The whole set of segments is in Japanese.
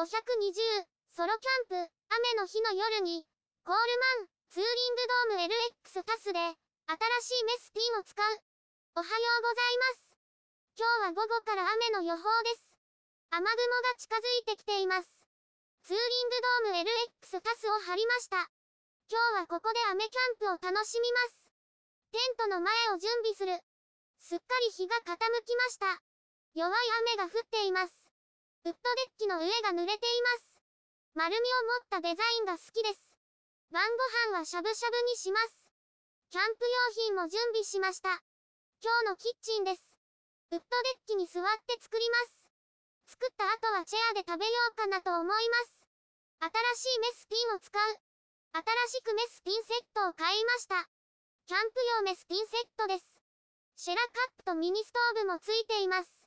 520、ソロキャンプ、雨の日の夜に、コールマン、ツーリングドーム LX タスで、新しいメスピンを使う。おはようございます。今日は午後から雨の予報です。雨雲が近づいてきています。ツーリングドーム LX タスを張りました。今日はここで雨キャンプを楽しみます。テントの前を準備する。すっかり日が傾きました。弱い雨が降っています。ウッドデッキの上が濡れています。丸みを持ったデザインが好きです。晩ご飯はしゃぶしゃぶにします。キャンプ用品も準備しました。今日のキッチンです。ウッドデッキに座って作ります。作った後はチェアで食べようかなと思います。新しいメスピンを使う。新しくメスピンセットを買いました。キャンプ用メスピンセットです。シェラカップとミニストーブもついています。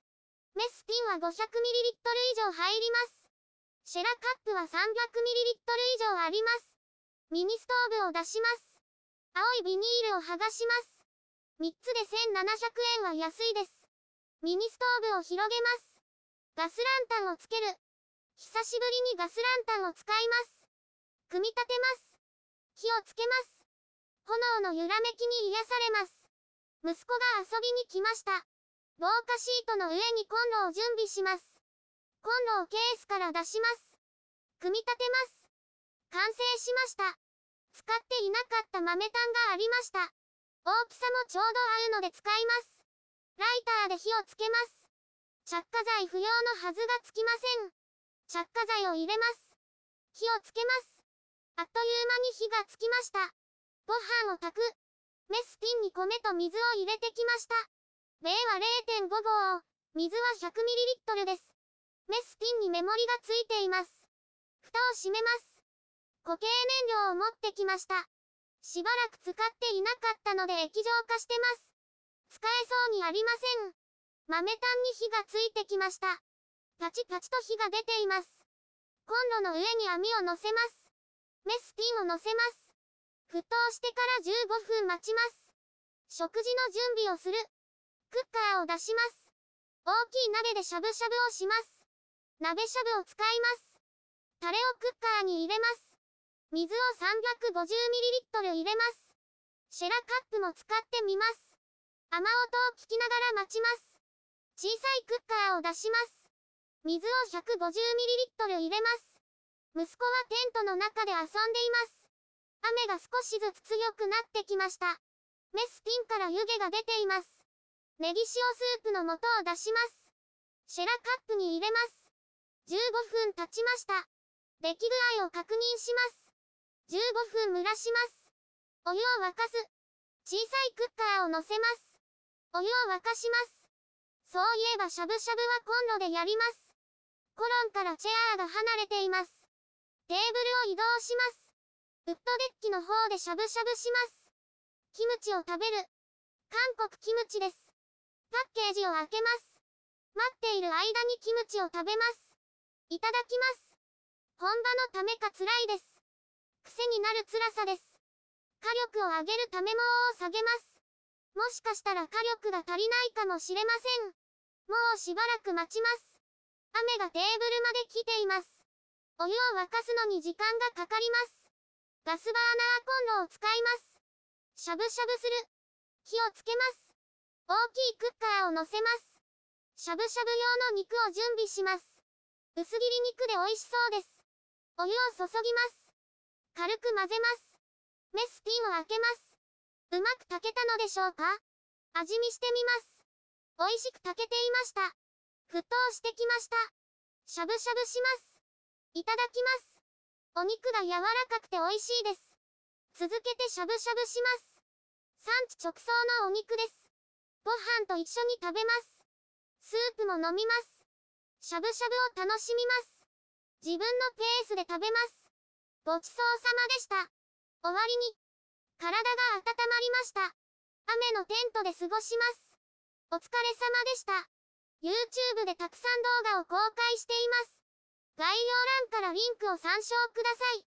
メスティンは 500ml 以上入ります。シェラカップは 300ml 以上あります。ミニストーブを出します。青いビニールを剥がします。3つで1700円は安いです。ミニストーブを広げます。ガスランタンをつける。久しぶりにガスランタンを使います。組み立てます。火をつけます。炎の揺らめきに癒されます。息子が遊びに来ました。防火シートの上にコンロを準備します。コンロをケースから出します。組み立てます。完成しました。使っていなかった豆炭がありました。大きさもちょうど合うので使います。ライターで火をつけます。着火剤不要のはずがつきません。着火剤を入れます。火をつけます。あっという間に火がつきました。ご飯を炊く。メスピンに米と水を入れてきました。米は0.5号。水は 100ml です。メスピンにメモリがついています。蓋を閉めます。固形燃料を持ってきました。しばらく使っていなかったので液状化してます。使えそうにありません。豆炭に火がついてきました。パチパチと火が出ています。コンロの上に網を乗せます。メスピンを乗せます。沸騰してから15分待ちます。食事の準備をする。クッカーを出します。大きい鍋でしゃぶしゃぶをします。鍋しゃぶを使います。タレをクッカーに入れます。水を 350ml 入れます。シェラカップも使ってみます。雨音を聞きながら待ちます。小さいクッカーを出します。水を 150ml 入れます。息子はテントの中で遊んでいます。雨が少しずつ強くなってきました。メスピンから湯気が出ています。ネギ塩スープの素を出します。シェラカップに入れます。15分経ちました。出来具合を確認します。15分蒸らします。お湯を沸かす。小さいクッカーを乗せます。お湯を沸かします。そういえばしゃぶしゃぶはコンロでやります。コロンからチェアーが離れています。テーブルを移動します。ウッドデッキの方でしゃぶしゃぶします。キムチを食べる。韓国キムチです。パッケージを開けます。待っている間にキムチを食べます。いただきます。本場のためか辛いです。癖になる辛さです。火力を上げるためもを下げます。もしかしたら火力が足りないかもしれません。もうしばらく待ちます。雨がテーブルまで来ています。お湯を沸かすのに時間がかかります。ガスバーナーコンロを使います。しゃぶしゃぶする。火をつけます。大きいクッカーを乗せます。しゃぶしゃぶ用の肉を準備します。薄切り肉で美味しそうです。お湯を注ぎます。軽く混ぜます。メスピンを開けます。うまく炊けたのでしょうか？味見してみます。美味しく炊けていました。沸騰してきました。しゃぶしゃぶします。いただきます。お肉が柔らかくて美味しいです。続けてしゃぶしゃぶします。産地直送のお肉です。ご飯と一緒に食べます。スープも飲みます。しゃぶしゃぶを楽しみます。自分のペースで食べます。ごちそうさまでした。終わりに。体が温まりました。雨のテントで過ごします。お疲れ様でした。YouTube でたくさん動画を公開しています。概要欄からリンクを参照ください。